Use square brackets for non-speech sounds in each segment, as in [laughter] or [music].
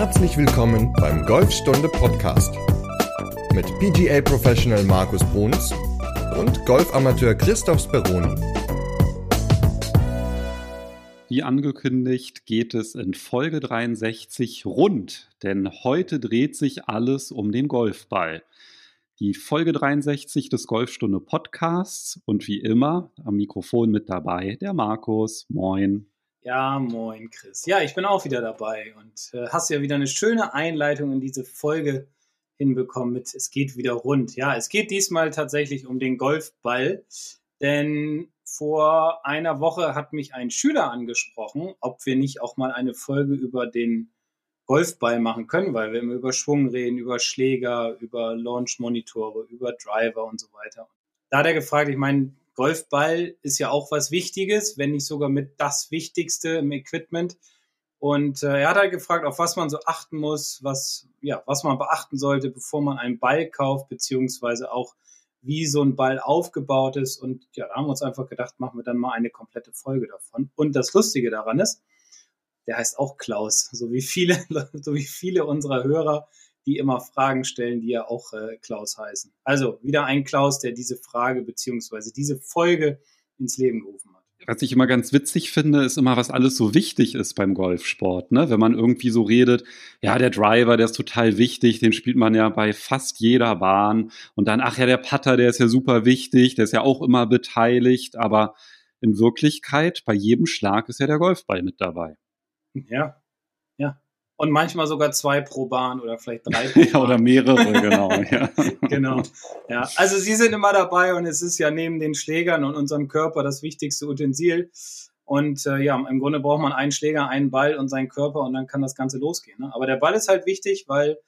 Herzlich willkommen beim Golfstunde Podcast mit PGA Professional Markus Bruns und Golfamateur Christoph Speroni. Wie angekündigt geht es in Folge 63 rund, denn heute dreht sich alles um den Golfball. Die Folge 63 des Golfstunde Podcasts und wie immer am Mikrofon mit dabei der Markus. Moin. Ja, moin Chris. Ja, ich bin auch wieder dabei und äh, hast ja wieder eine schöne Einleitung in diese Folge hinbekommen mit Es geht wieder rund. Ja, es geht diesmal tatsächlich um den Golfball, denn vor einer Woche hat mich ein Schüler angesprochen, ob wir nicht auch mal eine Folge über den Golfball machen können, weil wir immer über Schwung reden, über Schläger, über Launch-Monitore, über Driver und so weiter. Da hat er gefragt, ich meine, Golfball ist ja auch was Wichtiges, wenn nicht sogar mit das Wichtigste im Equipment. Und äh, er hat halt gefragt, auf was man so achten muss, was, ja, was man beachten sollte, bevor man einen Ball kauft, beziehungsweise auch, wie so ein Ball aufgebaut ist. Und ja, da haben wir uns einfach gedacht, machen wir dann mal eine komplette Folge davon. Und das Lustige daran ist, der heißt auch Klaus, so wie viele, [laughs] so wie viele unserer Hörer die immer Fragen stellen, die ja auch äh, Klaus heißen. Also wieder ein Klaus, der diese Frage beziehungsweise diese Folge ins Leben gerufen hat. Was ich immer ganz witzig finde, ist immer, was alles so wichtig ist beim Golfsport. Ne? Wenn man irgendwie so redet, ja, der Driver, der ist total wichtig, den spielt man ja bei fast jeder Bahn. Und dann, ach ja, der Putter, der ist ja super wichtig, der ist ja auch immer beteiligt. Aber in Wirklichkeit, bei jedem Schlag ist ja der Golfball mit dabei. Ja, ja. Und manchmal sogar zwei pro Bahn oder vielleicht drei [laughs] pro ja, oder mehrere, genau. [laughs] ja. genau. Ja, also sie sind immer dabei und es ist ja neben den Schlägern und unserem Körper das wichtigste Utensil. Und äh, ja, im Grunde braucht man einen Schläger, einen Ball und seinen Körper und dann kann das Ganze losgehen. Ne? Aber der Ball ist halt wichtig, weil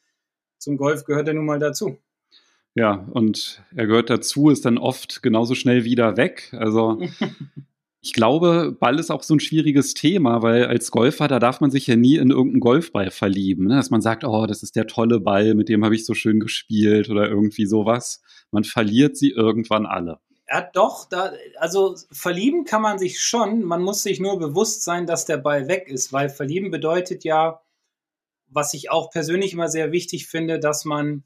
zum Golf gehört er nun mal dazu. Ja, und er gehört dazu, ist dann oft genauso schnell wieder weg. Also [laughs] Ich glaube, Ball ist auch so ein schwieriges Thema, weil als Golfer, da darf man sich ja nie in irgendeinen Golfball verlieben. Ne? Dass man sagt, oh, das ist der tolle Ball, mit dem habe ich so schön gespielt oder irgendwie sowas. Man verliert sie irgendwann alle. Ja, doch, da, also verlieben kann man sich schon. Man muss sich nur bewusst sein, dass der Ball weg ist, weil verlieben bedeutet ja, was ich auch persönlich immer sehr wichtig finde, dass man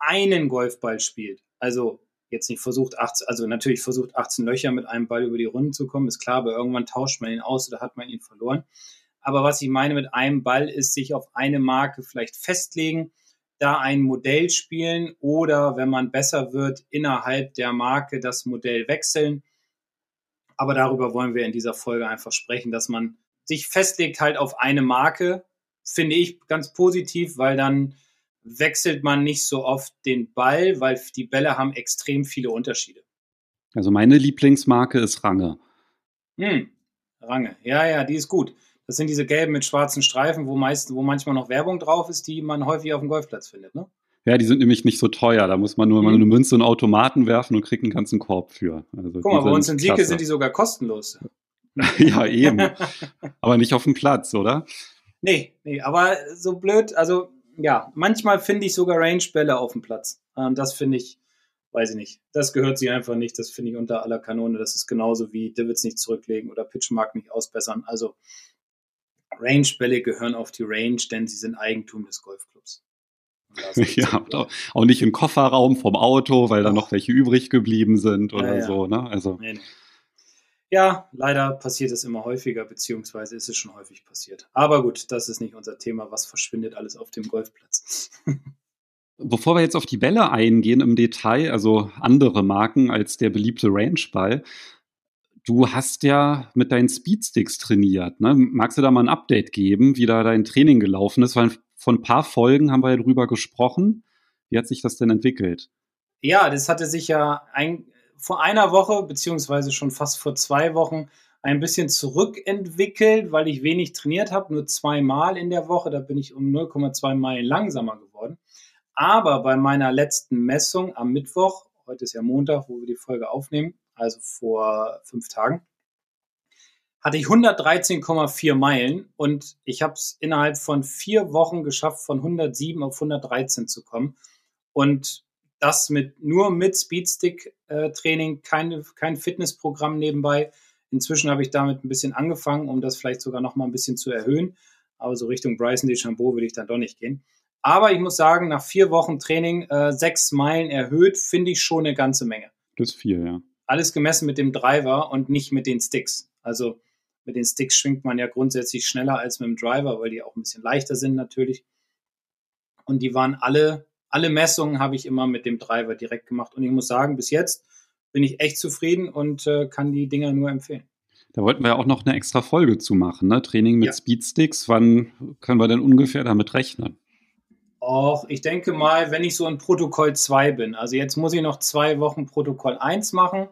einen Golfball spielt. Also jetzt nicht versucht, 18, also natürlich versucht 18 Löcher mit einem Ball über die Runden zu kommen, ist klar, aber irgendwann tauscht man ihn aus oder hat man ihn verloren. Aber was ich meine mit einem Ball ist, sich auf eine Marke vielleicht festlegen, da ein Modell spielen oder wenn man besser wird, innerhalb der Marke das Modell wechseln. Aber darüber wollen wir in dieser Folge einfach sprechen, dass man sich festlegt halt auf eine Marke, finde ich ganz positiv, weil dann wechselt man nicht so oft den Ball, weil die Bälle haben extrem viele Unterschiede. Also meine Lieblingsmarke ist Range. Hm, Range. Ja, ja, die ist gut. Das sind diese gelben mit schwarzen Streifen, wo, meist, wo manchmal noch Werbung drauf ist, die man häufig auf dem Golfplatz findet, ne? Ja, die sind nämlich nicht so teuer. Da muss man nur mhm. mal eine Münze in Automaten werfen und kriegt einen ganzen Korb für. Also Guck mal, bei uns in Sieke sind die sogar kostenlos. [laughs] ja, eben. aber nicht auf dem Platz, oder? Nee, nee, aber so blöd, also ja, manchmal finde ich sogar Range-Bälle auf dem Platz. Ähm, das finde ich, weiß ich nicht. Das gehört sich einfach nicht. Das finde ich unter aller Kanone. Das ist genauso wie Divots nicht zurücklegen oder Pitchmark nicht ausbessern. Also Range-Bälle gehören auf die Range, denn sie sind Eigentum des Golfclubs. [laughs] Ja, auch nicht im Kofferraum vom Auto, weil da noch welche übrig geblieben sind oder ja, ja. so. Ne? Also. Nee, nee. Ja, leider passiert es immer häufiger, beziehungsweise ist es schon häufig passiert. Aber gut, das ist nicht unser Thema. Was verschwindet alles auf dem Golfplatz? [laughs] Bevor wir jetzt auf die Bälle eingehen im Detail, also andere Marken als der beliebte Rangeball, du hast ja mit deinen Speedsticks trainiert. Ne? Magst du da mal ein Update geben, wie da dein Training gelaufen ist? Weil von ein paar Folgen haben wir ja drüber gesprochen. Wie hat sich das denn entwickelt? Ja, das hatte sich ja ein, vor einer Woche, beziehungsweise schon fast vor zwei Wochen, ein bisschen zurückentwickelt, weil ich wenig trainiert habe, nur zweimal in der Woche. Da bin ich um 0,2 Meilen langsamer geworden. Aber bei meiner letzten Messung am Mittwoch, heute ist ja Montag, wo wir die Folge aufnehmen, also vor fünf Tagen, hatte ich 113,4 Meilen und ich habe es innerhalb von vier Wochen geschafft, von 107 auf 113 zu kommen. Und das mit nur mit Speedstick-Training, äh, kein, kein Fitnessprogramm nebenbei. Inzwischen habe ich damit ein bisschen angefangen, um das vielleicht sogar noch mal ein bisschen zu erhöhen. aber so Richtung Bryson DeChambeau würde ich dann doch nicht gehen. Aber ich muss sagen, nach vier Wochen Training äh, sechs Meilen erhöht, finde ich schon eine ganze Menge. Das ist viel, ja. Alles gemessen mit dem Driver und nicht mit den Sticks. Also mit den Sticks schwingt man ja grundsätzlich schneller als mit dem Driver, weil die auch ein bisschen leichter sind natürlich. Und die waren alle, alle Messungen habe ich immer mit dem Driver direkt gemacht. Und ich muss sagen, bis jetzt bin ich echt zufrieden und äh, kann die Dinger nur empfehlen. Da wollten wir ja auch noch eine extra Folge zu machen, ne? Training mit ja. Speedsticks. Wann können wir denn ungefähr damit rechnen? Och, ich denke mal, wenn ich so in Protokoll 2 bin, also jetzt muss ich noch zwei Wochen Protokoll 1 machen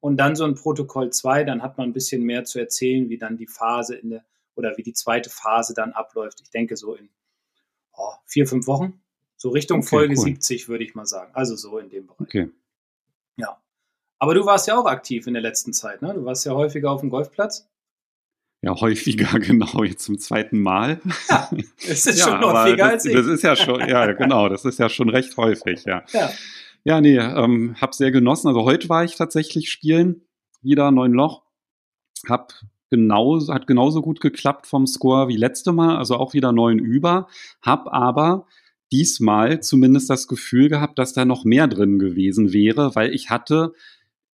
und dann so ein Protokoll 2, dann hat man ein bisschen mehr zu erzählen, wie dann die Phase in der oder wie die zweite Phase dann abläuft. Ich denke so in oh, vier, fünf Wochen. So Richtung okay, Folge cool. 70, würde ich mal sagen. Also so in dem Bereich. Okay. Ja. Aber du warst ja auch aktiv in der letzten Zeit, ne? Du warst ja häufiger auf dem Golfplatz. Ja, häufiger, [laughs] genau, jetzt zum zweiten Mal. Ja, es ist [laughs] ja, schon häufiger das, als ich. Das ist ja schon, ja, [laughs] genau, das ist ja schon recht häufig, ja. Ja, ja nee, ähm, hab sehr genossen. Also heute war ich tatsächlich spielen, wieder neun Loch. Hab genauso, hat genauso gut geklappt vom Score wie letzte Mal, also auch wieder neun über. Hab aber diesmal zumindest das Gefühl gehabt, dass da noch mehr drin gewesen wäre, weil ich hatte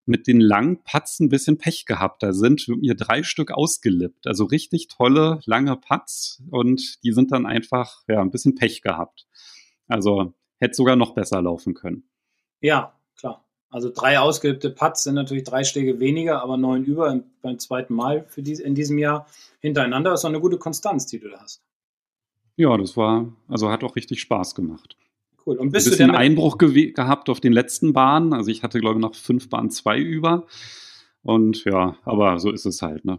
mit den langen Putts ein bisschen Pech gehabt. Da sind mir drei Stück ausgelippt. Also richtig tolle, lange Putts und die sind dann einfach, ja, ein bisschen Pech gehabt. Also hätte sogar noch besser laufen können. Ja, klar. Also drei ausgelippte Putts sind natürlich drei Schläge weniger, aber neun über beim zweiten Mal für dies, in diesem Jahr hintereinander ist auch eine gute Konstanz, die du da hast. Ja, das war, also hat auch richtig Spaß gemacht. Cool. Und bist ein bisschen du Einbruch ge gehabt auf den letzten Bahnen. Also ich hatte, glaube ich, noch fünf Bahnen zwei über. Und ja, aber so ist es halt, ne?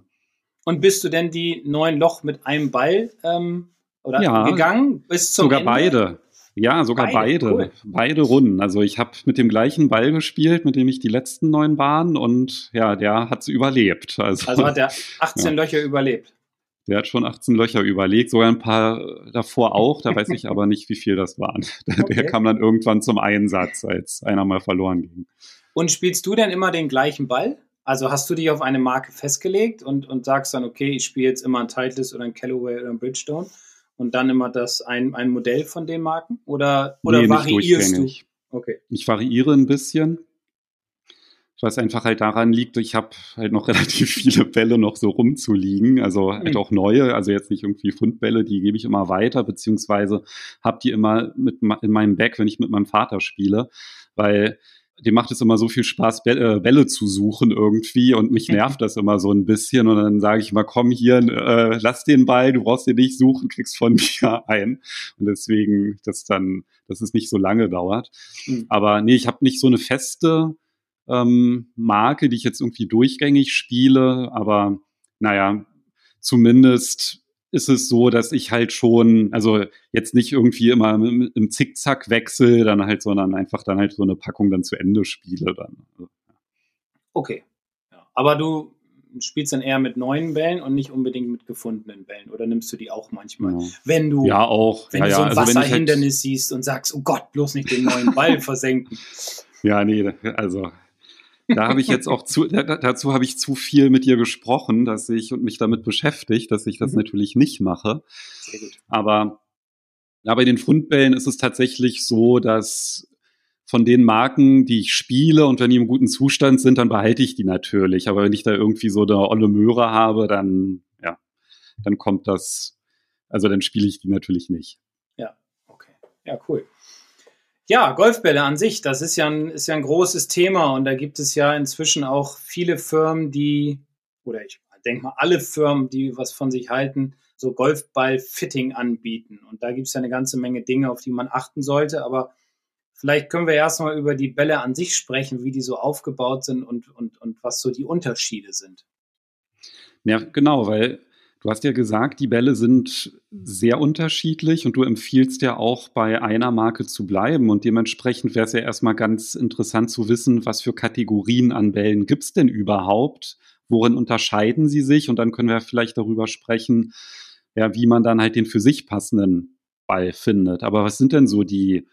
Und bist du denn die neun Loch mit einem Ball ähm, oder ja, gegangen bis zum Sogar Ende? beide. Ja, sogar beide. Beide, cool. beide Runden. Also ich habe mit dem gleichen Ball gespielt, mit dem ich die letzten neun Bahnen und ja, der hat es überlebt. Also, also hat er 18 [laughs] ja. Löcher überlebt. Der hat schon 18 Löcher überlegt, sogar ein paar davor auch. Da weiß ich [laughs] aber nicht, wie viel das waren. Okay. Der kam dann irgendwann zum Einsatz, als einer mal verloren ging. Und spielst du denn immer den gleichen Ball? Also hast du dich auf eine Marke festgelegt und, und sagst dann, okay, ich spiele jetzt immer ein Titleist oder ein Callaway oder ein Bridgestone und dann immer das ein, ein Modell von den Marken? Oder, oder nee, variierst du? Okay. Ich variiere ein bisschen was einfach halt daran liegt, ich habe halt noch [laughs] relativ viele Bälle noch so rumzuliegen, also halt mhm. auch neue, also jetzt nicht irgendwie Fundbälle, die gebe ich immer weiter, beziehungsweise habe die immer mit in meinem Bag, wenn ich mit meinem Vater spiele, weil dem macht es immer so viel Spaß, äh, Bälle zu suchen irgendwie und mich nervt das immer so ein bisschen und dann sage ich immer, komm hier, äh, lass den Ball, du brauchst den nicht suchen, kriegst von [laughs] mir ein und deswegen, das dann, dass es nicht so lange dauert. Mhm. Aber nee, ich habe nicht so eine feste ähm, Marke, die ich jetzt irgendwie durchgängig spiele, aber naja, zumindest ist es so, dass ich halt schon, also jetzt nicht irgendwie immer im Zickzack wechsel, dann halt, sondern einfach dann halt so eine Packung dann zu Ende spiele dann. Okay. Ja. Aber du spielst dann eher mit neuen Bällen und nicht unbedingt mit gefundenen Bällen oder nimmst du die auch manchmal? Ja. Wenn du, ja, auch. Wenn ja, du so ein also Wasserhindernis halt siehst und sagst, oh Gott, bloß nicht den neuen Ball [laughs] versenken. Ja, nee, also da habe ich jetzt auch zu, dazu habe ich zu viel mit dir gesprochen, dass ich und mich damit beschäftigt, dass ich das mhm. natürlich nicht mache. Sehr gut. Aber ja, bei den Fundbällen ist es tatsächlich so, dass von den Marken, die ich spiele und wenn die im guten Zustand sind, dann behalte ich die natürlich. Aber wenn ich da irgendwie so eine olle Möhre habe, dann, ja, dann kommt das, also dann spiele ich die natürlich nicht. Ja, okay. Ja, cool. Ja, Golfbälle an sich, das ist ja, ein, ist ja ein großes Thema und da gibt es ja inzwischen auch viele Firmen, die, oder ich denke mal alle Firmen, die was von sich halten, so Golfball-Fitting anbieten. Und da gibt es ja eine ganze Menge Dinge, auf die man achten sollte. Aber vielleicht können wir erstmal über die Bälle an sich sprechen, wie die so aufgebaut sind und, und, und was so die Unterschiede sind. Ja, genau, weil Du hast ja gesagt, die Bälle sind sehr unterschiedlich und du empfiehlst ja auch bei einer Marke zu bleiben. Und dementsprechend wäre es ja erstmal ganz interessant zu wissen, was für Kategorien an Bällen gibt es denn überhaupt? Worin unterscheiden sie sich? Und dann können wir vielleicht darüber sprechen, ja, wie man dann halt den für sich passenden Ball findet. Aber was sind denn so die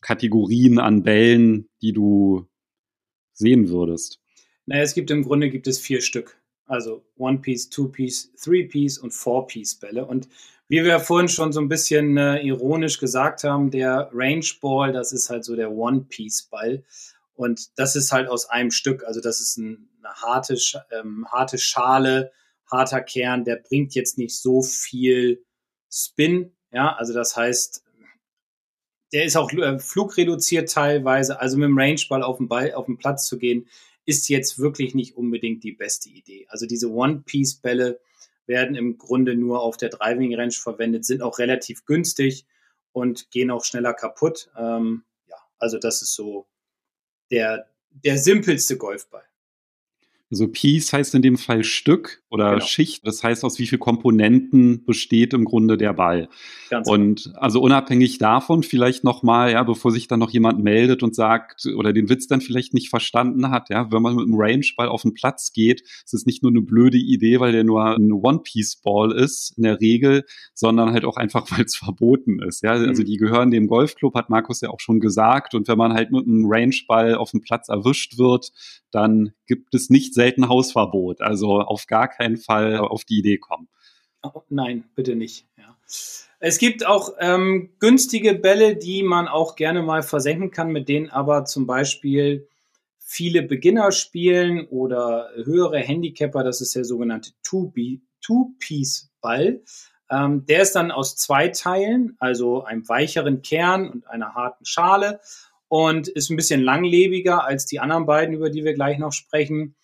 Kategorien an Bällen, die du sehen würdest? Naja, es gibt im Grunde gibt es vier Stück. Also One-Piece, Two-Piece, Three-Piece und Four-Piece-Bälle. Und wie wir vorhin schon so ein bisschen äh, ironisch gesagt haben, der Range Ball, das ist halt so der One-Piece-Ball. Und das ist halt aus einem Stück. Also das ist ein, eine harte, ähm, harte Schale, harter Kern, der bringt jetzt nicht so viel Spin. Ja, also das heißt, der ist auch äh, flugreduziert teilweise. Also mit dem Rangeball auf Ball, auf den Platz zu gehen, ist jetzt wirklich nicht unbedingt die beste Idee. Also diese One-Piece-Bälle werden im Grunde nur auf der Driving Range verwendet, sind auch relativ günstig und gehen auch schneller kaputt. Ähm, ja, also das ist so der, der simpelste Golfball. Also Piece heißt in dem Fall Stück oder genau. Schicht. Das heißt, aus wie viel Komponenten besteht im Grunde der Ball. Ganz und genau. also unabhängig davon vielleicht nochmal, ja, bevor sich dann noch jemand meldet und sagt oder den Witz dann vielleicht nicht verstanden hat, ja, wenn man mit einem Range-Ball auf den Platz geht, ist es nicht nur eine blöde Idee, weil der nur ein One-Piece-Ball ist in der Regel, sondern halt auch einfach, [laughs] weil es verboten ist. Ja, also mhm. die gehören dem Golfclub, hat Markus ja auch schon gesagt. Und wenn man halt mit einem Range-Ball auf dem Platz erwischt wird, dann gibt es nicht selten Hausverbot. Also auf gar keinen Fall auf die Idee kommen. Oh, nein, bitte nicht. Ja. Es gibt auch ähm, günstige Bälle, die man auch gerne mal versenken kann, mit denen aber zum Beispiel viele Beginner spielen oder höhere Handicapper. Das ist der sogenannte Two-Piece-Ball. Ähm, der ist dann aus zwei Teilen, also einem weicheren Kern und einer harten Schale und ist ein bisschen langlebiger als die anderen beiden, über die wir gleich noch sprechen.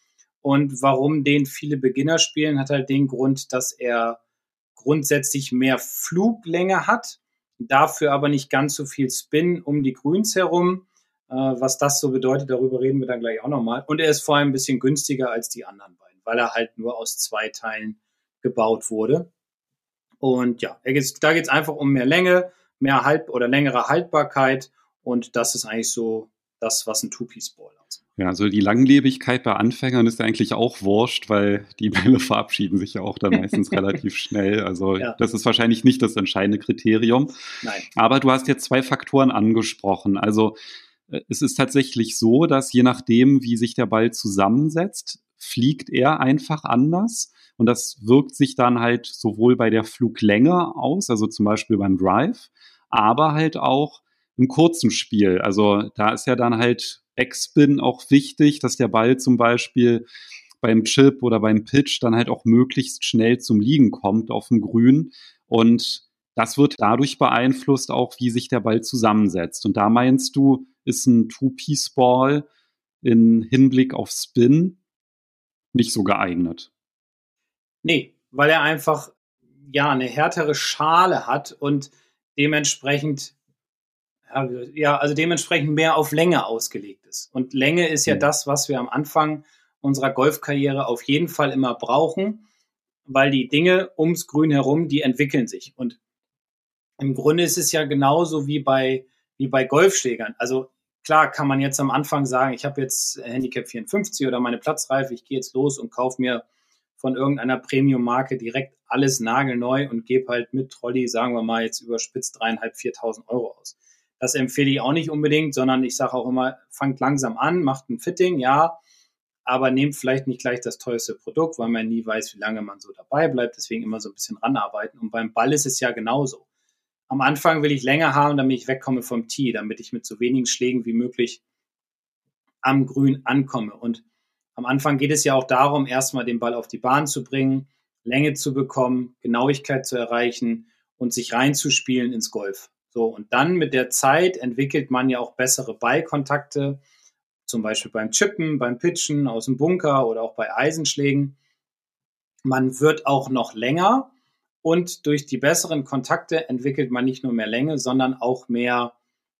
Und warum den viele Beginner spielen, hat halt den Grund, dass er grundsätzlich mehr Fluglänge hat, dafür aber nicht ganz so viel Spin um die Grüns herum. Äh, was das so bedeutet, darüber reden wir dann gleich auch nochmal. Und er ist vor allem ein bisschen günstiger als die anderen beiden, weil er halt nur aus zwei Teilen gebaut wurde. Und ja, da geht es einfach um mehr Länge, mehr Halb- oder längere Haltbarkeit. Und das ist eigentlich so das, was ein Two-Piece-Ball ausmacht. Ja, also die Langlebigkeit bei Anfängern ist ja eigentlich auch wurscht, weil die Bälle [laughs] verabschieden sich ja auch dann meistens [laughs] relativ schnell. Also ja. das ist wahrscheinlich nicht das entscheidende Kriterium. Nein. Aber du hast jetzt zwei Faktoren angesprochen. Also äh, es ist tatsächlich so, dass je nachdem, wie sich der Ball zusammensetzt, fliegt er einfach anders. Und das wirkt sich dann halt sowohl bei der Fluglänge aus, also zum Beispiel beim Drive, aber halt auch im kurzen Spiel. Also da ist ja dann halt Backspin auch wichtig, dass der Ball zum Beispiel beim Chip oder beim Pitch dann halt auch möglichst schnell zum Liegen kommt auf dem Grün. Und das wird dadurch beeinflusst auch, wie sich der Ball zusammensetzt. Und da meinst du, ist ein Two-Piece-Ball in Hinblick auf Spin nicht so geeignet? Nee, weil er einfach ja eine härtere Schale hat und dementsprechend ja, also dementsprechend mehr auf Länge ausgelegt ist. Und Länge ist ja mhm. das, was wir am Anfang unserer Golfkarriere auf jeden Fall immer brauchen, weil die Dinge ums Grün herum, die entwickeln sich. Und im Grunde ist es ja genauso wie bei, wie bei Golfschlägern. Also klar kann man jetzt am Anfang sagen, ich habe jetzt Handicap 54 oder meine Platzreife, ich gehe jetzt los und kaufe mir von irgendeiner Premium-Marke direkt alles nagelneu und gebe halt mit Trolley, sagen wir mal, jetzt überspitzt dreieinhalb, viertausend Euro aus. Das empfehle ich auch nicht unbedingt, sondern ich sage auch immer, fangt langsam an, macht ein Fitting, ja, aber nehmt vielleicht nicht gleich das teuerste Produkt, weil man nie weiß, wie lange man so dabei bleibt. Deswegen immer so ein bisschen ranarbeiten. Und beim Ball ist es ja genauso. Am Anfang will ich länger haben, damit ich wegkomme vom Tee, damit ich mit so wenigen Schlägen wie möglich am Grün ankomme. Und am Anfang geht es ja auch darum, erstmal den Ball auf die Bahn zu bringen, Länge zu bekommen, Genauigkeit zu erreichen und sich reinzuspielen ins Golf. So, und dann mit der Zeit entwickelt man ja auch bessere Ballkontakte, zum Beispiel beim Chippen, beim Pitchen aus dem Bunker oder auch bei Eisenschlägen. Man wird auch noch länger und durch die besseren Kontakte entwickelt man nicht nur mehr Länge, sondern auch mehr,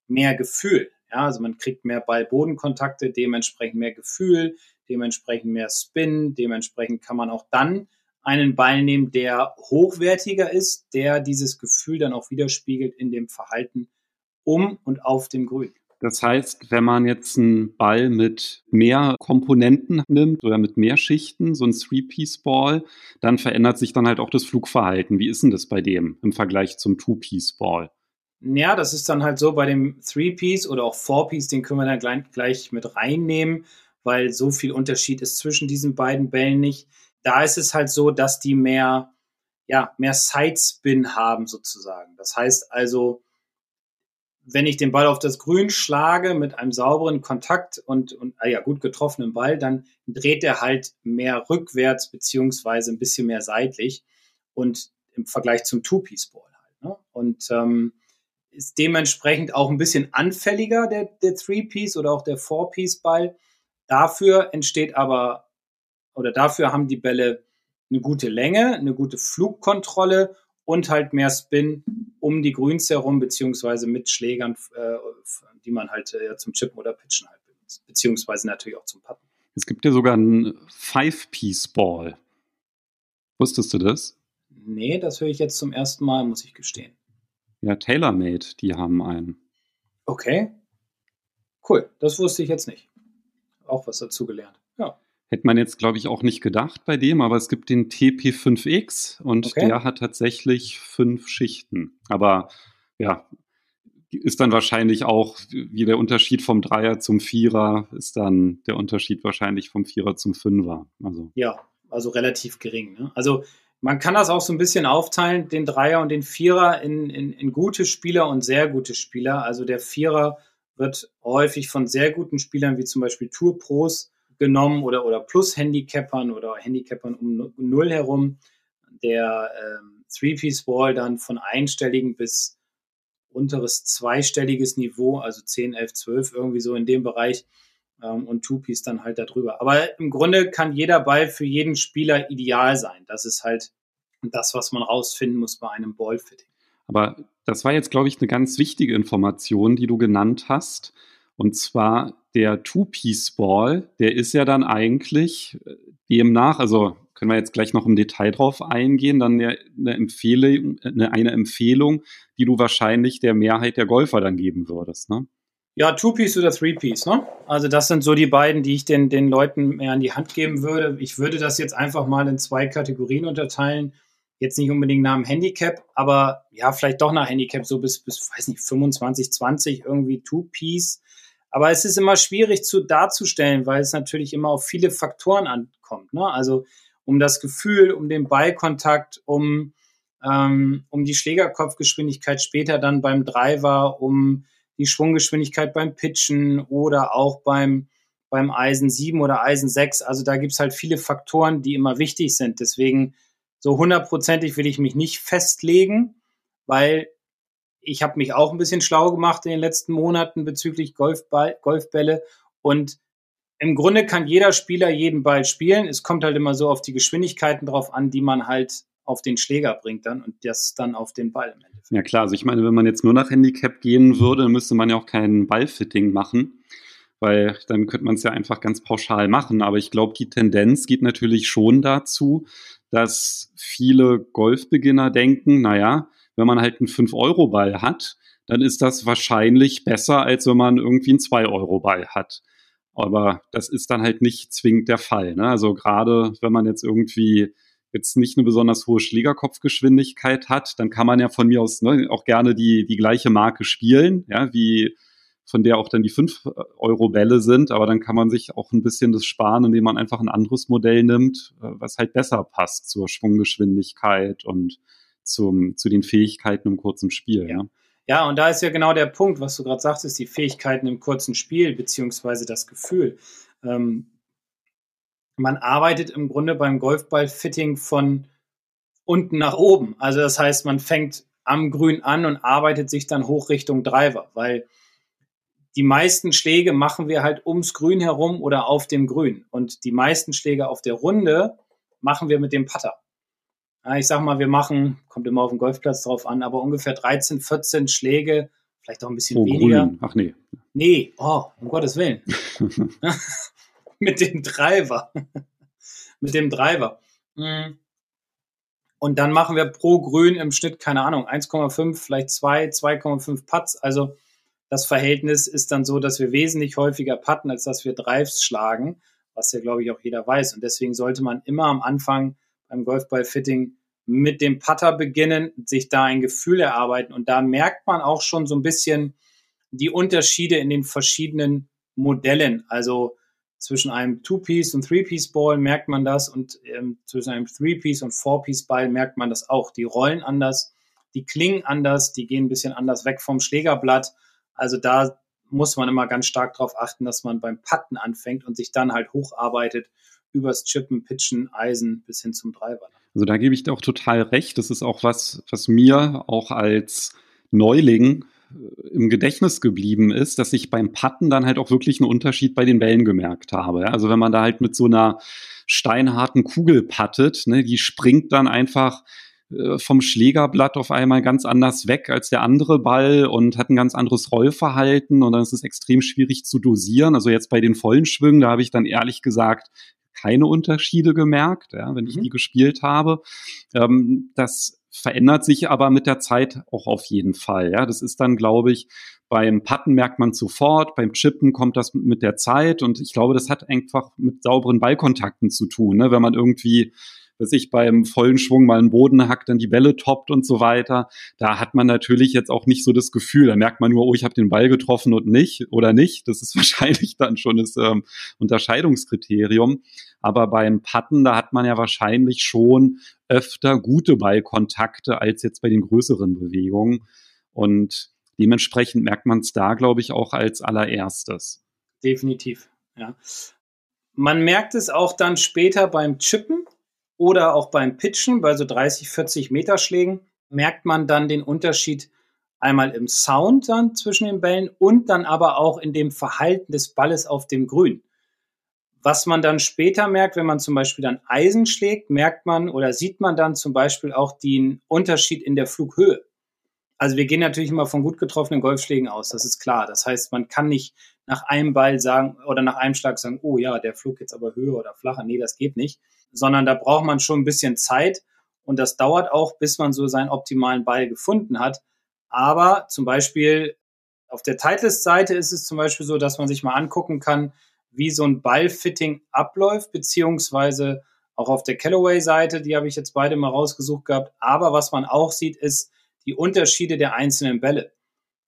mehr Gefühl. Ja, also man kriegt mehr Ball-Bodenkontakte, dementsprechend mehr Gefühl, dementsprechend mehr Spin, dementsprechend kann man auch dann einen Ball nehmen, der hochwertiger ist, der dieses Gefühl dann auch widerspiegelt in dem Verhalten um und auf dem Grün. Das heißt, wenn man jetzt einen Ball mit mehr Komponenten nimmt oder mit mehr Schichten, so ein Three-Piece-Ball, dann verändert sich dann halt auch das Flugverhalten. Wie ist denn das bei dem im Vergleich zum Two-Piece-Ball? Ja, das ist dann halt so bei dem Three-Piece oder auch Four-Piece, den können wir dann gleich, gleich mit reinnehmen, weil so viel Unterschied ist zwischen diesen beiden Bällen nicht. Da ist es halt so, dass die mehr, ja, mehr Sidespin haben sozusagen. Das heißt also, wenn ich den Ball auf das Grün schlage mit einem sauberen Kontakt und, und ah ja, gut getroffenen Ball, dann dreht er halt mehr rückwärts beziehungsweise ein bisschen mehr seitlich und im Vergleich zum Two-Piece-Ball halt. Ne? Und ähm, ist dementsprechend auch ein bisschen anfälliger, der, der Three-Piece oder auch der Four-Piece-Ball. Dafür entsteht aber, oder dafür haben die Bälle eine gute Länge, eine gute Flugkontrolle und halt mehr Spin um die Grüns herum, beziehungsweise mit Schlägern, äh, die man halt äh, zum Chippen oder Pitchen halt benutzt, beziehungsweise natürlich auch zum Putten. Es gibt ja sogar einen Five-Piece-Ball. Wusstest du das? Nee, das höre ich jetzt zum ersten Mal, muss ich gestehen. Ja, TaylorMade, die haben einen. Okay. Cool, das wusste ich jetzt nicht. Auch was dazu gelernt. Ja. Hätte man jetzt, glaube ich, auch nicht gedacht bei dem, aber es gibt den TP5X und okay. der hat tatsächlich fünf Schichten. Aber ja, ist dann wahrscheinlich auch wie der Unterschied vom Dreier zum Vierer, ist dann der Unterschied wahrscheinlich vom Vierer zum Fünfer. Also. Ja, also relativ gering. Ne? Also man kann das auch so ein bisschen aufteilen, den Dreier und den Vierer in, in, in gute Spieler und sehr gute Spieler. Also der Vierer wird häufig von sehr guten Spielern wie zum Beispiel Tour Pros genommen oder, oder Plus-Handicappern oder Handicappern um Null herum. Der ähm, Three-Piece-Wall dann von einstelligen bis unteres zweistelliges Niveau, also 10, 11, 12, irgendwie so in dem Bereich ähm, und Two-Piece dann halt darüber. Aber im Grunde kann jeder Ball für jeden Spieler ideal sein. Das ist halt das, was man rausfinden muss bei einem Ballfitting. Aber das war jetzt, glaube ich, eine ganz wichtige Information, die du genannt hast. Und zwar der Two-Piece-Ball, der ist ja dann eigentlich äh, demnach, also können wir jetzt gleich noch im Detail drauf eingehen, dann eine, Empfehlung, eine, Empfehlung, die du wahrscheinlich der Mehrheit der Golfer dann geben würdest. Ne? Ja, Two-Piece oder Three-Piece, ne? Also das sind so die beiden, die ich den, den Leuten mehr an die Hand geben würde. Ich würde das jetzt einfach mal in zwei Kategorien unterteilen. Jetzt nicht unbedingt nach dem Handicap, aber ja, vielleicht doch nach Handicap, so bis, bis weiß nicht, 25, 20 irgendwie Two-Piece. Aber es ist immer schwierig zu darzustellen, weil es natürlich immer auf viele Faktoren ankommt. Ne? Also um das Gefühl, um den Ballkontakt, um, ähm, um die Schlägerkopfgeschwindigkeit später dann beim Driver, um die Schwunggeschwindigkeit beim Pitchen oder auch beim, beim Eisen 7 oder Eisen 6. Also da gibt es halt viele Faktoren, die immer wichtig sind. Deswegen so hundertprozentig will ich mich nicht festlegen, weil ich habe mich auch ein bisschen schlau gemacht in den letzten Monaten bezüglich Golfball, Golfbälle und im Grunde kann jeder Spieler jeden Ball spielen. Es kommt halt immer so auf die Geschwindigkeiten drauf an, die man halt auf den Schläger bringt dann und das dann auf den Ball im Endeffekt. Ja klar, also ich meine, wenn man jetzt nur nach Handicap gehen würde, müsste man ja auch kein Ballfitting machen, weil dann könnte man es ja einfach ganz pauschal machen. Aber ich glaube, die Tendenz geht natürlich schon dazu, dass viele Golfbeginner denken, naja, wenn man halt einen 5-Euro-Ball hat, dann ist das wahrscheinlich besser, als wenn man irgendwie einen 2-Euro-Ball hat. Aber das ist dann halt nicht zwingend der Fall. Ne? Also gerade wenn man jetzt irgendwie jetzt nicht eine besonders hohe Schlägerkopfgeschwindigkeit hat, dann kann man ja von mir aus ne, auch gerne die, die gleiche Marke spielen, ja, wie von der auch dann die 5-Euro-Bälle sind, aber dann kann man sich auch ein bisschen das sparen, indem man einfach ein anderes Modell nimmt, äh, was halt besser passt zur Schwunggeschwindigkeit und zum, zu den Fähigkeiten im kurzen Spiel. Ja. Ne? Ja, und da ist ja genau der Punkt, was du gerade sagtest, die Fähigkeiten im kurzen Spiel, beziehungsweise das Gefühl. Ähm, man arbeitet im Grunde beim Golfball-Fitting von unten nach oben. Also das heißt, man fängt am Grün an und arbeitet sich dann hoch Richtung Driver, weil die meisten Schläge machen wir halt ums Grün herum oder auf dem Grün. Und die meisten Schläge auf der Runde machen wir mit dem Putter. Ja, ich sag mal, wir machen, kommt immer auf den Golfplatz drauf an, aber ungefähr 13, 14 Schläge, vielleicht auch ein bisschen oh, weniger. Grün. Ach nee. Nee, oh, um Gottes Willen. [laughs] [laughs] mit dem Driver. [laughs] mit dem Driver. Mhm. Und dann machen wir pro Grün im Schnitt, keine Ahnung, 1,5, vielleicht 2, 2,5 Putts. Also das Verhältnis ist dann so, dass wir wesentlich häufiger putten, als dass wir Drives schlagen, was ja, glaube ich, auch jeder weiß. Und deswegen sollte man immer am Anfang beim Golfball-Fitting mit dem Putter beginnen, sich da ein Gefühl erarbeiten. Und da merkt man auch schon so ein bisschen die Unterschiede in den verschiedenen Modellen. Also zwischen einem Two-Piece und Three-Piece-Ball merkt man das und ähm, zwischen einem Three-Piece und Four-Piece-Ball merkt man das auch. Die rollen anders, die klingen anders, die gehen ein bisschen anders weg vom Schlägerblatt. Also da muss man immer ganz stark darauf achten, dass man beim Patten anfängt und sich dann halt hocharbeitet übers Chippen, Pitchen, Eisen bis hin zum Driver. Also da gebe ich dir auch total recht. Das ist auch was, was mir auch als Neuling äh, im Gedächtnis geblieben ist, dass ich beim Patten dann halt auch wirklich einen Unterschied bei den Bällen gemerkt habe. Also wenn man da halt mit so einer steinharten Kugel pattet, ne, die springt dann einfach äh, vom Schlägerblatt auf einmal ganz anders weg als der andere Ball und hat ein ganz anderes Rollverhalten und dann ist es extrem schwierig zu dosieren. Also jetzt bei den vollen Schwüngen, da habe ich dann ehrlich gesagt keine Unterschiede gemerkt, ja, wenn ich mhm. die gespielt habe. Ähm, das verändert sich aber mit der Zeit auch auf jeden Fall. Ja, das ist dann, glaube ich, beim Patten merkt man sofort, beim Chippen kommt das mit der Zeit und ich glaube, das hat einfach mit sauberen Ballkontakten zu tun. Ne? Wenn man irgendwie dass ich beim vollen Schwung mal einen Boden hackt, dann die Bälle toppt und so weiter. Da hat man natürlich jetzt auch nicht so das Gefühl. Da merkt man nur, oh, ich habe den Ball getroffen und nicht oder nicht. Das ist [laughs] wahrscheinlich dann schon das ähm, Unterscheidungskriterium. Aber beim Patten, da hat man ja wahrscheinlich schon öfter gute Ballkontakte als jetzt bei den größeren Bewegungen. Und dementsprechend merkt man es da, glaube ich, auch als allererstes. Definitiv, ja. Man merkt es auch dann später beim Chippen, oder auch beim Pitchen, bei so 30, 40 Meter Schlägen, merkt man dann den Unterschied einmal im Sound dann zwischen den Bällen und dann aber auch in dem Verhalten des Balles auf dem Grün. Was man dann später merkt, wenn man zum Beispiel dann Eisen schlägt, merkt man oder sieht man dann zum Beispiel auch den Unterschied in der Flughöhe. Also wir gehen natürlich immer von gut getroffenen Golfschlägen aus, das ist klar. Das heißt, man kann nicht nach einem Ball sagen oder nach einem Schlag sagen, oh ja, der flog jetzt aber höher oder flacher. Nee, das geht nicht sondern da braucht man schon ein bisschen Zeit und das dauert auch, bis man so seinen optimalen Ball gefunden hat. Aber zum Beispiel auf der Titleist-Seite ist es zum Beispiel so, dass man sich mal angucken kann, wie so ein Ballfitting abläuft, beziehungsweise auch auf der Callaway-Seite, die habe ich jetzt beide mal rausgesucht gehabt. Aber was man auch sieht, ist die Unterschiede der einzelnen Bälle.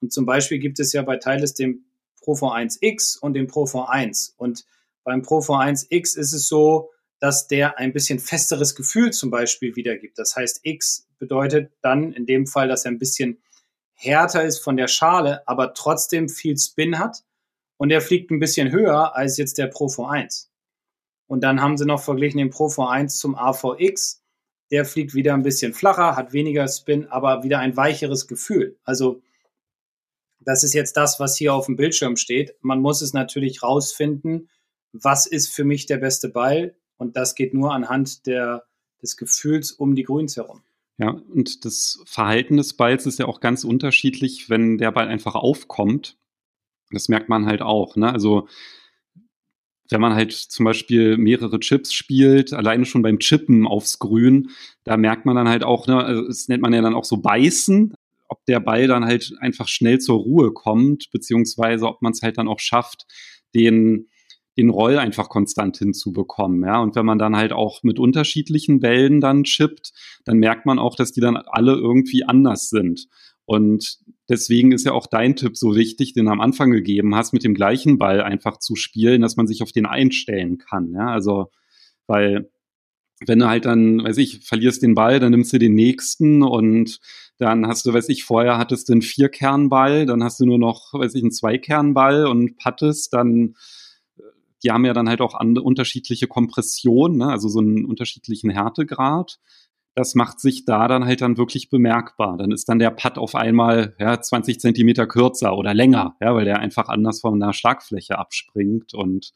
Und zum Beispiel gibt es ja bei Titleist den Pro V1 X und den Pro V1. Und beim Pro V1 X ist es so, dass der ein bisschen festeres Gefühl zum Beispiel wiedergibt. Das heißt, X bedeutet dann in dem Fall, dass er ein bisschen härter ist von der Schale, aber trotzdem viel Spin hat und er fliegt ein bisschen höher als jetzt der Pro V1. Und dann haben sie noch verglichen den Pro V1 zum AVX. Der fliegt wieder ein bisschen flacher, hat weniger Spin, aber wieder ein weicheres Gefühl. Also das ist jetzt das, was hier auf dem Bildschirm steht. Man muss es natürlich rausfinden, was ist für mich der beste Ball, und das geht nur anhand der, des Gefühls um die Grüns herum. Ja, und das Verhalten des Balls ist ja auch ganz unterschiedlich, wenn der Ball einfach aufkommt. Das merkt man halt auch. Ne? Also wenn man halt zum Beispiel mehrere Chips spielt, alleine schon beim Chippen aufs Grün, da merkt man dann halt auch, ne, also das nennt man ja dann auch so Beißen, ob der Ball dann halt einfach schnell zur Ruhe kommt, beziehungsweise ob man es halt dann auch schafft, den den Roll einfach konstant hinzubekommen. Ja, und wenn man dann halt auch mit unterschiedlichen Bällen dann chippt, dann merkt man auch, dass die dann alle irgendwie anders sind. Und deswegen ist ja auch dein Tipp so wichtig, den du am Anfang gegeben hast, mit dem gleichen Ball einfach zu spielen, dass man sich auf den einstellen kann. Ja, also, weil wenn du halt dann, weiß ich, verlierst den Ball, dann nimmst du den nächsten und dann hast du, weiß ich, vorher hattest du einen Vierkernball, dann hast du nur noch, weiß ich, einen Zweikernball und pattest, dann die haben ja dann halt auch andere, unterschiedliche Kompressionen, ne? also so einen unterschiedlichen Härtegrad. Das macht sich da dann halt dann wirklich bemerkbar. Dann ist dann der Putt auf einmal ja, 20 Zentimeter kürzer oder länger, ja, weil der einfach anders von der Schlagfläche abspringt und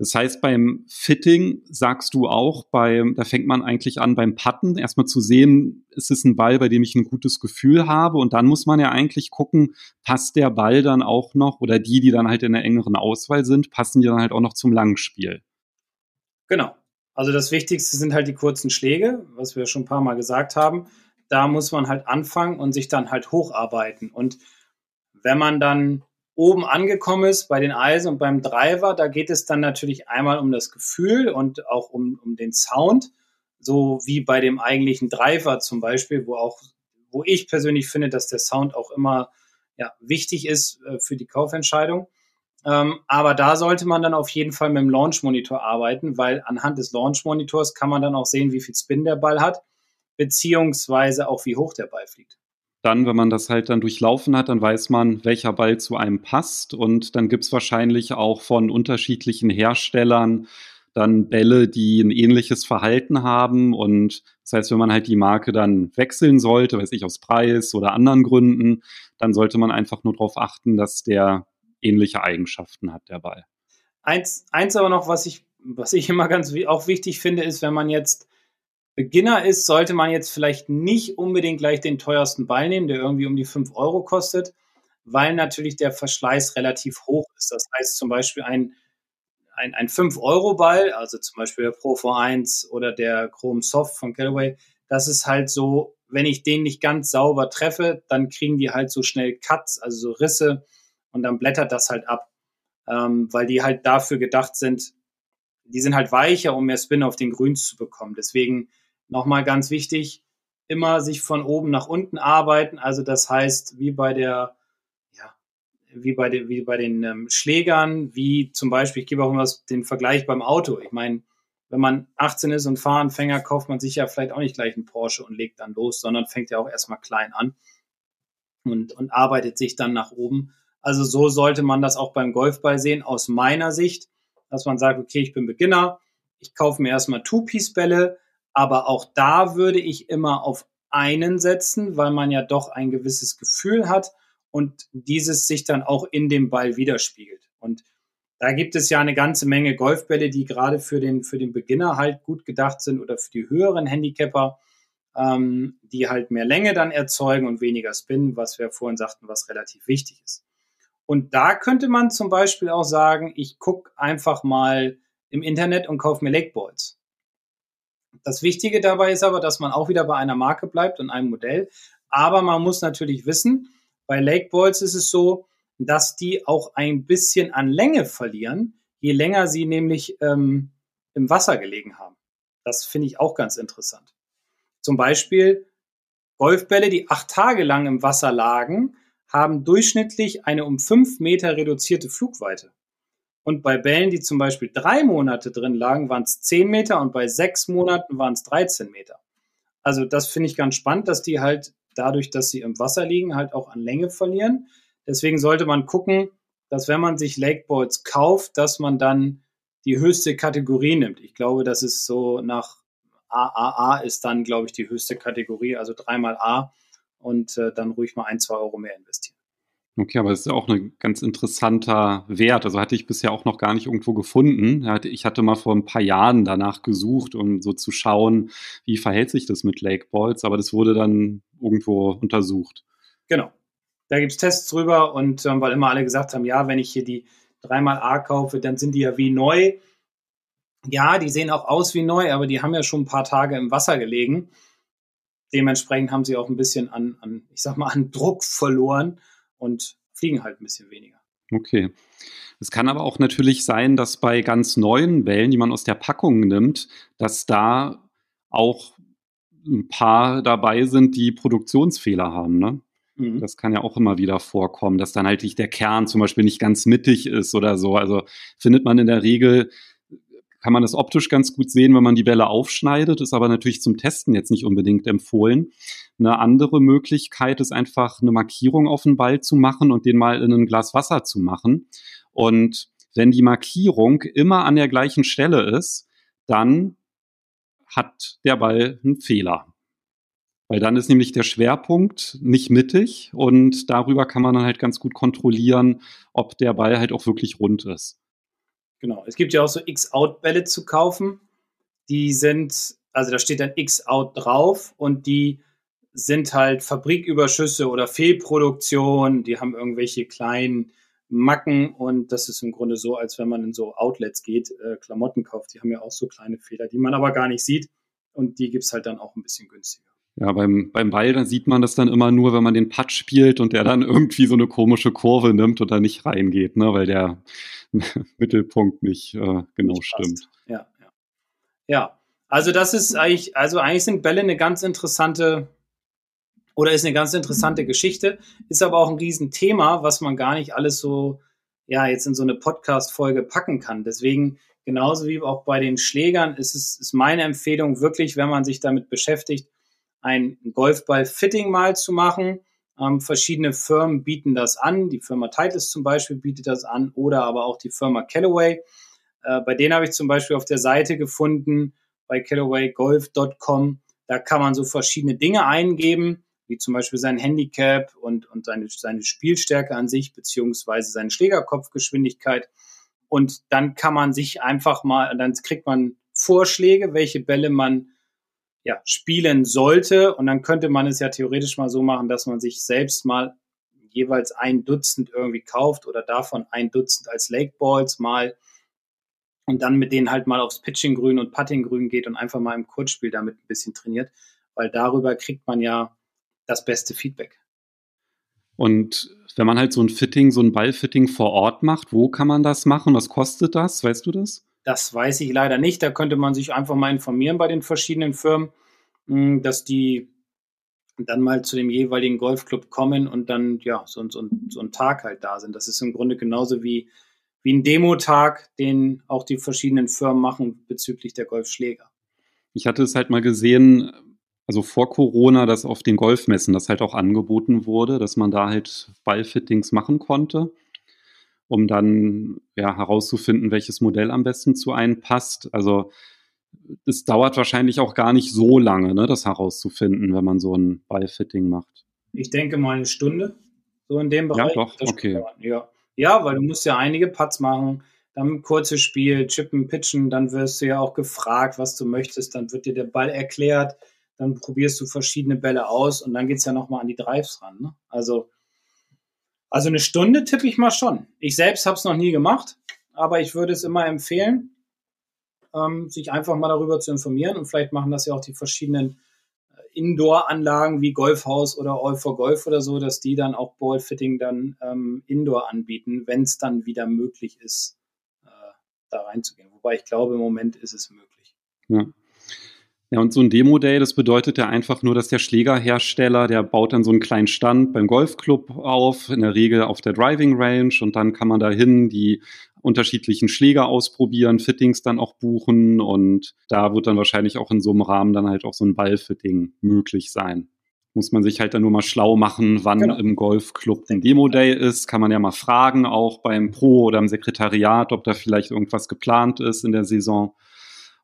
das heißt, beim Fitting sagst du auch, beim, da fängt man eigentlich an beim Putten, erstmal zu sehen, ist es ein Ball, bei dem ich ein gutes Gefühl habe. Und dann muss man ja eigentlich gucken, passt der Ball dann auch noch oder die, die dann halt in der engeren Auswahl sind, passen die dann halt auch noch zum Langspiel. Genau. Also das Wichtigste sind halt die kurzen Schläge, was wir schon ein paar Mal gesagt haben. Da muss man halt anfangen und sich dann halt hocharbeiten. Und wenn man dann oben angekommen ist bei den Eisen und beim Driver, da geht es dann natürlich einmal um das Gefühl und auch um, um den Sound, so wie bei dem eigentlichen Driver zum Beispiel, wo auch, wo ich persönlich finde, dass der Sound auch immer ja, wichtig ist äh, für die Kaufentscheidung. Ähm, aber da sollte man dann auf jeden Fall mit dem Launch Monitor arbeiten, weil anhand des Launch Monitors kann man dann auch sehen, wie viel Spin der Ball hat, beziehungsweise auch wie hoch der Ball fliegt. Dann, wenn man das halt dann durchlaufen hat, dann weiß man, welcher Ball zu einem passt. Und dann gibt es wahrscheinlich auch von unterschiedlichen Herstellern dann Bälle, die ein ähnliches Verhalten haben. Und das heißt, wenn man halt die Marke dann wechseln sollte, weiß ich, aus Preis oder anderen Gründen, dann sollte man einfach nur darauf achten, dass der ähnliche Eigenschaften hat, der Ball. Eins, eins aber noch, was ich, was ich immer ganz auch wichtig finde, ist, wenn man jetzt Beginner ist, sollte man jetzt vielleicht nicht unbedingt gleich den teuersten Ball nehmen, der irgendwie um die 5 Euro kostet, weil natürlich der Verschleiß relativ hoch ist. Das heißt zum Beispiel ein ein, ein 5-Euro-Ball, also zum Beispiel der Pro V1 oder der Chrome Soft von Callaway, das ist halt so, wenn ich den nicht ganz sauber treffe, dann kriegen die halt so schnell Cuts, also so Risse und dann blättert das halt ab, ähm, weil die halt dafür gedacht sind, die sind halt weicher, um mehr Spin auf den Grüns zu bekommen. Deswegen nochmal ganz wichtig, immer sich von oben nach unten arbeiten. Also das heißt, wie bei der wie bei, den, wie bei den ähm, Schlägern, wie zum Beispiel, ich gebe auch immer den Vergleich beim Auto. Ich meine, wenn man 18 ist und Fahranfänger, kauft man sich ja vielleicht auch nicht gleich einen Porsche und legt dann los, sondern fängt ja auch erstmal klein an und, und arbeitet sich dann nach oben. Also so sollte man das auch beim Golfball sehen, aus meiner Sicht, dass man sagt, okay, ich bin Beginner, ich kaufe mir erstmal Two-Piece-Bälle, aber auch da würde ich immer auf einen setzen, weil man ja doch ein gewisses Gefühl hat und dieses sich dann auch in dem Ball widerspiegelt. Und da gibt es ja eine ganze Menge Golfbälle, die gerade für den, für den Beginner halt gut gedacht sind oder für die höheren Handicapper, ähm, die halt mehr Länge dann erzeugen und weniger Spin, was wir vorhin sagten, was relativ wichtig ist. Und da könnte man zum Beispiel auch sagen, ich gucke einfach mal im Internet und kaufe mir Lakeballs. Das Wichtige dabei ist aber, dass man auch wieder bei einer Marke bleibt und einem Modell. Aber man muss natürlich wissen, bei Lake Balls ist es so, dass die auch ein bisschen an Länge verlieren, je länger sie nämlich ähm, im Wasser gelegen haben. Das finde ich auch ganz interessant. Zum Beispiel Golfbälle, die acht Tage lang im Wasser lagen, haben durchschnittlich eine um fünf Meter reduzierte Flugweite. Und bei Bällen, die zum Beispiel drei Monate drin lagen, waren es zehn Meter und bei sechs Monaten waren es 13 Meter. Also das finde ich ganz spannend, dass die halt dadurch, dass sie im Wasser liegen, halt auch an Länge verlieren. Deswegen sollte man gucken, dass wenn man sich Lakeboards kauft, dass man dann die höchste Kategorie nimmt. Ich glaube, das ist so nach AAA ist dann, glaube ich, die höchste Kategorie, also dreimal A und äh, dann ruhig mal ein, zwei Euro mehr investieren. Okay, aber es ist auch ein ganz interessanter Wert. Also hatte ich bisher auch noch gar nicht irgendwo gefunden. Ich hatte mal vor ein paar Jahren danach gesucht, um so zu schauen, wie verhält sich das mit Lake Balls, aber das wurde dann irgendwo untersucht. Genau. Da gibt es Tests drüber und ähm, weil immer alle gesagt haben, ja, wenn ich hier die dreimal A kaufe, dann sind die ja wie neu. Ja, die sehen auch aus wie neu, aber die haben ja schon ein paar Tage im Wasser gelegen. Dementsprechend haben sie auch ein bisschen an, an ich sag mal, an Druck verloren und fliegen halt ein bisschen weniger. Okay. Es kann aber auch natürlich sein, dass bei ganz neuen Wellen, die man aus der Packung nimmt, dass da auch ein paar dabei sind, die Produktionsfehler haben. Ne? Mhm. Das kann ja auch immer wieder vorkommen, dass dann halt der Kern zum Beispiel nicht ganz mittig ist oder so. Also findet man in der Regel kann man das optisch ganz gut sehen, wenn man die Bälle aufschneidet, ist aber natürlich zum Testen jetzt nicht unbedingt empfohlen. Eine andere Möglichkeit ist einfach eine Markierung auf den Ball zu machen und den mal in ein Glas Wasser zu machen. Und wenn die Markierung immer an der gleichen Stelle ist, dann hat der Ball einen Fehler. Weil dann ist nämlich der Schwerpunkt nicht mittig und darüber kann man dann halt ganz gut kontrollieren, ob der Ball halt auch wirklich rund ist. Genau. Es gibt ja auch so X-Out-Bälle zu kaufen. Die sind, also da steht dann X-Out drauf und die sind halt Fabriküberschüsse oder Fehlproduktion. Die haben irgendwelche kleinen Macken und das ist im Grunde so, als wenn man in so Outlets geht, äh, Klamotten kauft. Die haben ja auch so kleine Fehler, die man aber gar nicht sieht und die gibt es halt dann auch ein bisschen günstiger. Ja, beim, beim Ball, da sieht man das dann immer nur, wenn man den Putt spielt und der dann [laughs] irgendwie so eine komische Kurve nimmt und da nicht reingeht, ne, weil der [laughs] Mittelpunkt nicht äh, genau nicht stimmt. Ja, ja. Ja, also das ist eigentlich, also eigentlich sind Bälle eine ganz interessante oder ist eine ganz interessante Geschichte, ist aber auch ein Riesenthema, was man gar nicht alles so ja jetzt in so eine Podcast-Folge packen kann. Deswegen genauso wie auch bei den Schlägern ist es ist meine Empfehlung wirklich, wenn man sich damit beschäftigt, ein Golfball-Fitting mal zu machen. Ähm, verschiedene Firmen bieten das an. Die Firma Titleist zum Beispiel bietet das an oder aber auch die Firma Callaway. Äh, bei denen habe ich zum Beispiel auf der Seite gefunden, bei CallawayGolf.com, da kann man so verschiedene Dinge eingeben, wie zum Beispiel sein Handicap und, und seine, seine Spielstärke an sich, beziehungsweise seine Schlägerkopfgeschwindigkeit. Und dann kann man sich einfach mal, dann kriegt man Vorschläge, welche Bälle man ja, spielen sollte. Und dann könnte man es ja theoretisch mal so machen, dass man sich selbst mal jeweils ein Dutzend irgendwie kauft oder davon ein Dutzend als Lake Balls mal und dann mit denen halt mal aufs Pitching-Grün und Putting-Grün geht und einfach mal im Kurzspiel damit ein bisschen trainiert, weil darüber kriegt man ja das beste Feedback. Und wenn man halt so ein Fitting, so ein Ballfitting vor Ort macht, wo kann man das machen? Was kostet das? Weißt du das? Das weiß ich leider nicht. Da könnte man sich einfach mal informieren bei den verschiedenen Firmen, hm, dass die dann mal zu dem jeweiligen Golfclub kommen und dann ja so, so, so einen Tag halt da sind. Das ist im Grunde genauso wie, wie ein Demotag, den auch die verschiedenen Firmen machen bezüglich der Golfschläger. Ich hatte es halt mal gesehen, also vor Corona, dass auf den Golfmessen das halt auch angeboten wurde, dass man da halt Ballfittings machen konnte um dann ja, herauszufinden, welches Modell am besten zu einem passt. Also es dauert wahrscheinlich auch gar nicht so lange, ne, das herauszufinden, wenn man so ein Ballfitting macht. Ich denke mal eine Stunde, so in dem Bereich. Ja, doch, okay. Ja. ja, weil du musst ja einige Putts machen, dann kurzes Spiel, chippen, pitchen, dann wirst du ja auch gefragt, was du möchtest, dann wird dir der Ball erklärt, dann probierst du verschiedene Bälle aus und dann geht es ja nochmal an die Drives ran. Ne? Also also eine Stunde tippe ich mal schon. Ich selbst habe es noch nie gemacht, aber ich würde es immer empfehlen, ähm, sich einfach mal darüber zu informieren und vielleicht machen das ja auch die verschiedenen äh, Indoor-Anlagen wie Golfhaus oder All for Golf oder so, dass die dann auch Ballfitting dann ähm, Indoor anbieten, wenn es dann wieder möglich ist, äh, da reinzugehen. Wobei ich glaube, im Moment ist es möglich. Ja. Ja, und so ein Demo-Day, das bedeutet ja einfach nur, dass der Schlägerhersteller, der baut dann so einen kleinen Stand beim Golfclub auf, in der Regel auf der Driving Range und dann kann man dahin die unterschiedlichen Schläger ausprobieren, Fittings dann auch buchen und da wird dann wahrscheinlich auch in so einem Rahmen dann halt auch so ein Ballfitting möglich sein. Muss man sich halt dann nur mal schlau machen, wann genau. im Golfclub ein Demo-Day ist. Kann man ja mal fragen, auch beim Pro oder im Sekretariat, ob da vielleicht irgendwas geplant ist in der Saison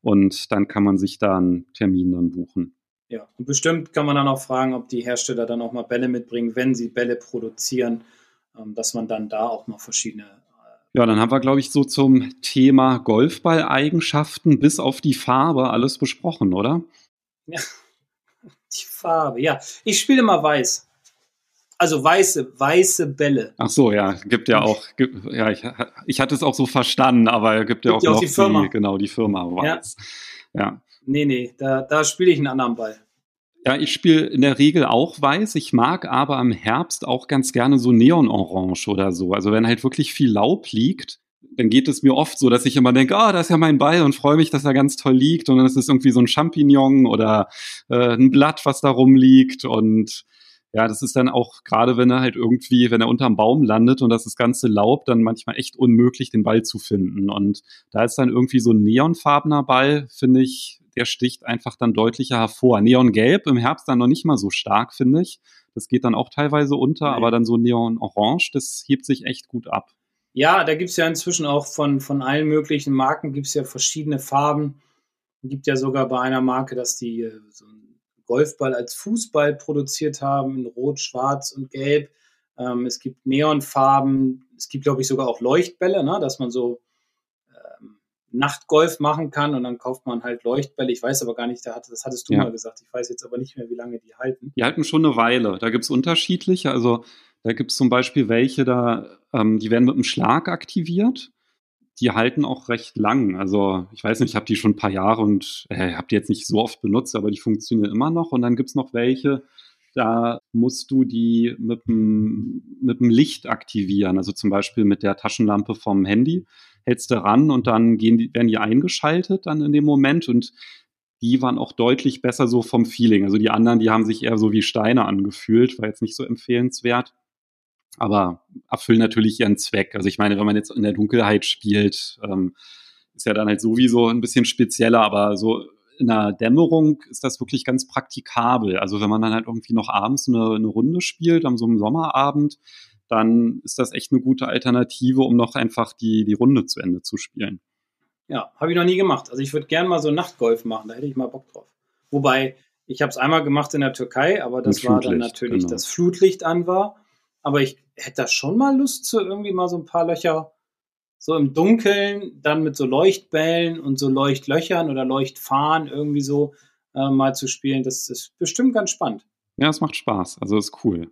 und dann kann man sich da einen Termin dann buchen. Ja, und bestimmt kann man dann auch fragen, ob die Hersteller dann auch mal Bälle mitbringen, wenn sie Bälle produzieren, ähm, dass man dann da auch mal verschiedene. Äh, ja, dann haben wir, glaube ich, so zum Thema Golfball-Eigenschaften bis auf die Farbe alles besprochen, oder? Ja, [laughs] die Farbe, ja. Ich spiele immer weiß. Also weiße, weiße Bälle. Ach so, ja, gibt ja auch, gibt, ja, ich, ich hatte es auch so verstanden, aber gibt ja gibt auch noch die, Firma. Die, genau, die Firma weiß. Ja. ja. Nee, nee, da, da spiele ich einen anderen Ball. Ja, ich spiele in der Regel auch weiß. Ich mag aber im Herbst auch ganz gerne so Neonorange oder so. Also wenn halt wirklich viel Laub liegt, dann geht es mir oft so, dass ich immer denke, ah, oh, da ist ja mein Ball und freue mich, dass er ganz toll liegt. Und dann ist es irgendwie so ein Champignon oder äh, ein Blatt, was da rumliegt. Und ja, das ist dann auch gerade, wenn er halt irgendwie, wenn er unterm Baum landet und das ist ganze Laub, dann manchmal echt unmöglich, den Ball zu finden. Und da ist dann irgendwie so ein neonfarbener Ball, finde ich, der sticht einfach dann deutlicher hervor. Neongelb im Herbst dann noch nicht mal so stark, finde ich. Das geht dann auch teilweise unter, aber dann so Neonorange, das hebt sich echt gut ab. Ja, da gibt es ja inzwischen auch von, von allen möglichen Marken gibt es ja verschiedene Farben. Gibt ja sogar bei einer Marke, dass die äh, so ein Golfball als Fußball produziert haben, in Rot, Schwarz und Gelb. Ähm, es gibt Neonfarben, es gibt, glaube ich, sogar auch Leuchtbälle, ne, dass man so ähm, Nachtgolf machen kann und dann kauft man halt Leuchtbälle. Ich weiß aber gar nicht, das hattest du ja. mal gesagt. Ich weiß jetzt aber nicht mehr, wie lange die halten. Die halten schon eine Weile. Da gibt es unterschiedliche. Also da gibt es zum Beispiel welche, da, ähm, die werden mit einem Schlag aktiviert die halten auch recht lang. Also ich weiß nicht, ich habe die schon ein paar Jahre und äh, habe die jetzt nicht so oft benutzt, aber die funktionieren immer noch. Und dann gibt's noch welche, da musst du die mit dem, mit dem Licht aktivieren. Also zum Beispiel mit der Taschenlampe vom Handy. Hältst du ran und dann gehen die, werden die eingeschaltet dann in dem Moment und die waren auch deutlich besser so vom Feeling. Also die anderen, die haben sich eher so wie Steine angefühlt, war jetzt nicht so empfehlenswert. Aber erfüllen natürlich ihren Zweck. Also ich meine, wenn man jetzt in der Dunkelheit spielt, ähm, ist ja dann halt sowieso ein bisschen spezieller, aber so in der Dämmerung ist das wirklich ganz praktikabel. Also wenn man dann halt irgendwie noch abends eine, eine Runde spielt, an so einem Sommerabend, dann ist das echt eine gute Alternative, um noch einfach die, die Runde zu Ende zu spielen. Ja, habe ich noch nie gemacht. Also ich würde gerne mal so Nachtgolf machen, da hätte ich mal Bock drauf. Wobei, ich habe es einmal gemacht in der Türkei, aber das war dann natürlich, genau. das Flutlicht an war. Aber ich hätte da schon mal Lust zu irgendwie mal so ein paar Löcher so im Dunkeln, dann mit so Leuchtbällen und so Leuchtlöchern oder Leuchtfahnen irgendwie so äh, mal zu spielen. Das ist bestimmt ganz spannend. Ja, es macht Spaß. Also ist cool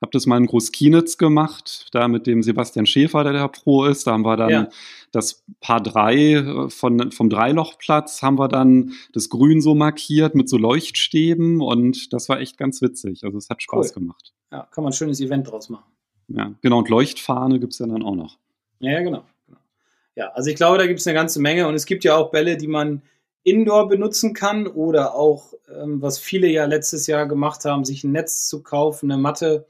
habe das mal in Großkienitz gemacht, da mit dem Sebastian Schäfer, der der Pro ist. Da haben wir dann ja. das Paar 3 äh, von, vom Dreilochplatz, haben wir dann das Grün so markiert mit so Leuchtstäben und das war echt ganz witzig. Also es hat Spaß cool. gemacht. Ja, kann man ein schönes Event draus machen. Ja, genau. Und Leuchtfahne gibt es ja dann auch noch. Ja, ja, genau. genau. Ja, also ich glaube, da gibt es eine ganze Menge und es gibt ja auch Bälle, die man Indoor benutzen kann oder auch, ähm, was viele ja letztes Jahr gemacht haben, sich ein Netz zu kaufen, eine Matte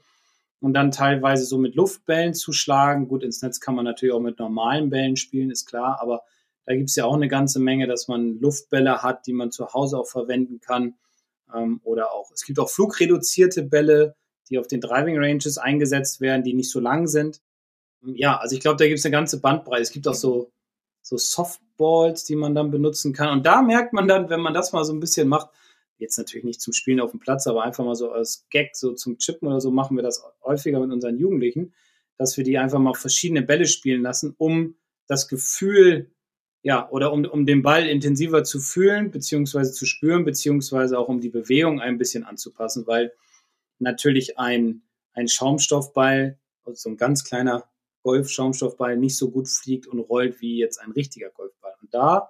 und dann teilweise so mit Luftbällen zu schlagen. Gut, ins Netz kann man natürlich auch mit normalen Bällen spielen, ist klar, aber da gibt es ja auch eine ganze Menge, dass man Luftbälle hat, die man zu Hause auch verwenden kann. Ähm, oder auch, es gibt auch flugreduzierte Bälle, die auf den Driving Ranges eingesetzt werden, die nicht so lang sind. Ja, also ich glaube, da gibt es eine ganze Bandbreite. Es gibt auch so, so Softballs, die man dann benutzen kann. Und da merkt man dann, wenn man das mal so ein bisschen macht, jetzt natürlich nicht zum Spielen auf dem Platz, aber einfach mal so als Gag, so zum Chippen oder so, machen wir das häufiger mit unseren Jugendlichen, dass wir die einfach mal verschiedene Bälle spielen lassen, um das Gefühl, ja, oder um, um den Ball intensiver zu fühlen, beziehungsweise zu spüren, beziehungsweise auch um die Bewegung ein bisschen anzupassen, weil natürlich ein, ein Schaumstoffball, also so ein ganz kleiner Golf-Schaumstoffball nicht so gut fliegt und rollt wie jetzt ein richtiger Golfball. Und da,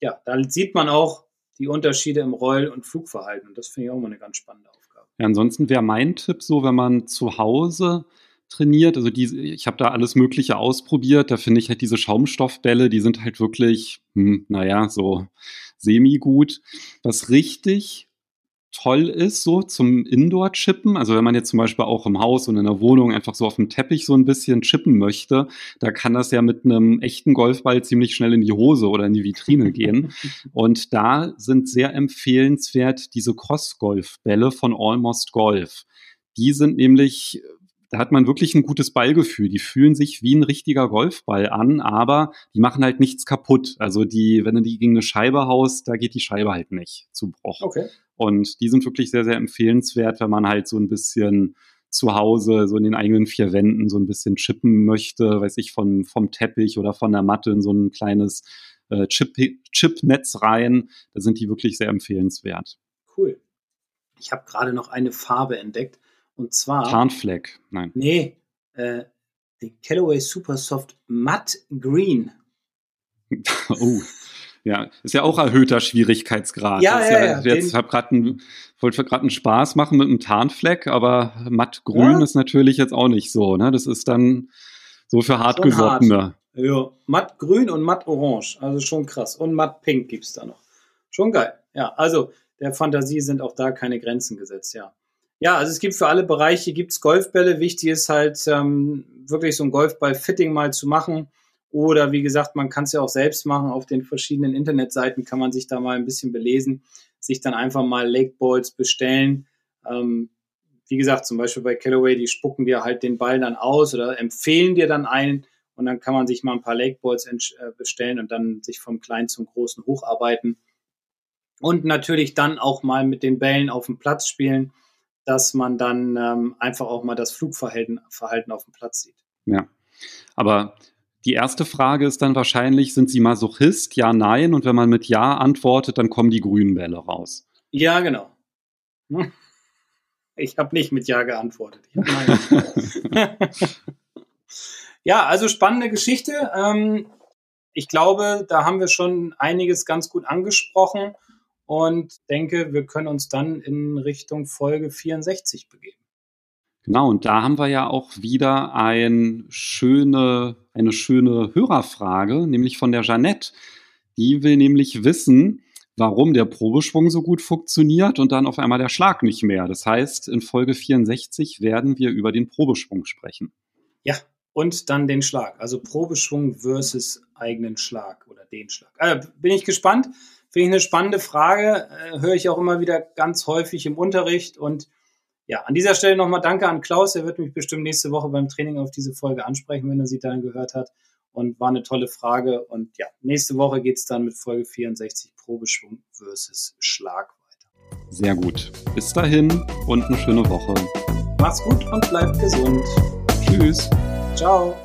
ja, da sieht man auch, die Unterschiede im Roll- und Flugverhalten. Und das finde ich auch mal eine ganz spannende Aufgabe. Ja, ansonsten wäre mein Tipp so, wenn man zu Hause trainiert, also die, ich habe da alles Mögliche ausprobiert, da finde ich halt diese Schaumstoffbälle, die sind halt wirklich, hm, naja, so semi-gut. Was richtig toll ist, so zum Indoor-Chippen. Also wenn man jetzt zum Beispiel auch im Haus und in der Wohnung einfach so auf dem Teppich so ein bisschen chippen möchte, da kann das ja mit einem echten Golfball ziemlich schnell in die Hose oder in die Vitrine gehen. [laughs] Und da sind sehr empfehlenswert diese Cross-Golf-Bälle von Almost Golf. Die sind nämlich da hat man wirklich ein gutes Ballgefühl. Die fühlen sich wie ein richtiger Golfball an, aber die machen halt nichts kaputt. Also die, wenn du die gegen eine Scheibe haust, da geht die Scheibe halt nicht zu Bruch. Okay. Und die sind wirklich sehr, sehr empfehlenswert, wenn man halt so ein bisschen zu Hause, so in den eigenen vier Wänden, so ein bisschen chippen möchte, weiß ich, von, vom Teppich oder von der Matte in so ein kleines äh, Chip, Chip-Netz rein. Da sind die wirklich sehr empfehlenswert. Cool. Ich habe gerade noch eine Farbe entdeckt. Und zwar. Tarnfleck, nein. Nee, äh, den Callaway Super Soft Matt Green. [laughs] oh. Ja, ist ja auch erhöhter Schwierigkeitsgrad. Ja, ja, ja, ja. Jetzt habe gerade wollte gerade einen Spaß machen mit einem Tarnfleck, aber mattgrün ja. ist natürlich jetzt auch nicht so. Ne? Das ist dann so für hartgesottene. Hart. Ja, mattgrün und mattorange, also schon krass. Und mattpink gibt es da noch. Schon geil. Ja, also der Fantasie sind auch da keine Grenzen gesetzt, ja. Ja, also es gibt für alle Bereiche gibt's Golfbälle. Wichtig ist halt ähm, wirklich so ein Golfball-Fitting mal zu machen oder wie gesagt, man kann es ja auch selbst machen. Auf den verschiedenen Internetseiten kann man sich da mal ein bisschen belesen, sich dann einfach mal Lake Balls bestellen. Ähm, wie gesagt, zum Beispiel bei Callaway, die spucken dir halt den Ball dann aus oder empfehlen dir dann einen und dann kann man sich mal ein paar Lake Balls äh, bestellen und dann sich vom Kleinen zum Großen hocharbeiten. Und natürlich dann auch mal mit den Bällen auf dem Platz spielen, dass man dann ähm, einfach auch mal das Flugverhalten Verhalten auf dem Platz sieht. Ja, aber die erste Frage ist dann wahrscheinlich, sind Sie Masochist? Ja, nein. Und wenn man mit Ja antwortet, dann kommen die grünen Bälle raus. Ja, genau. [laughs] Ich habe nicht mit Ja geantwortet. [laughs] ja, also spannende Geschichte. Ähm, ich glaube, da haben wir schon einiges ganz gut angesprochen und denke, wir können uns dann in Richtung Folge 64 begeben. Genau, und da haben wir ja auch wieder ein schöne, eine schöne Hörerfrage, nämlich von der Jeannette. Die will nämlich wissen, warum der Probeschwung so gut funktioniert und dann auf einmal der Schlag nicht mehr. Das heißt, in Folge 64 werden wir über den Probeschwung sprechen. Ja, und dann den Schlag. Also Probeschwung versus eigenen Schlag oder den Schlag. Also bin ich gespannt. Finde ich eine spannende Frage. Äh, höre ich auch immer wieder ganz häufig im Unterricht. Und ja, an dieser Stelle nochmal danke an Klaus. Er wird mich bestimmt nächste Woche beim Training auf diese Folge ansprechen, wenn er sie dann gehört hat. Und war eine tolle Frage. Und ja, nächste Woche geht es dann mit Folge 64 Probeschwung versus Schlag weiter. Sehr gut. Bis dahin und eine schöne Woche. Macht's gut und bleibt gesund. Tschüss. Ciao.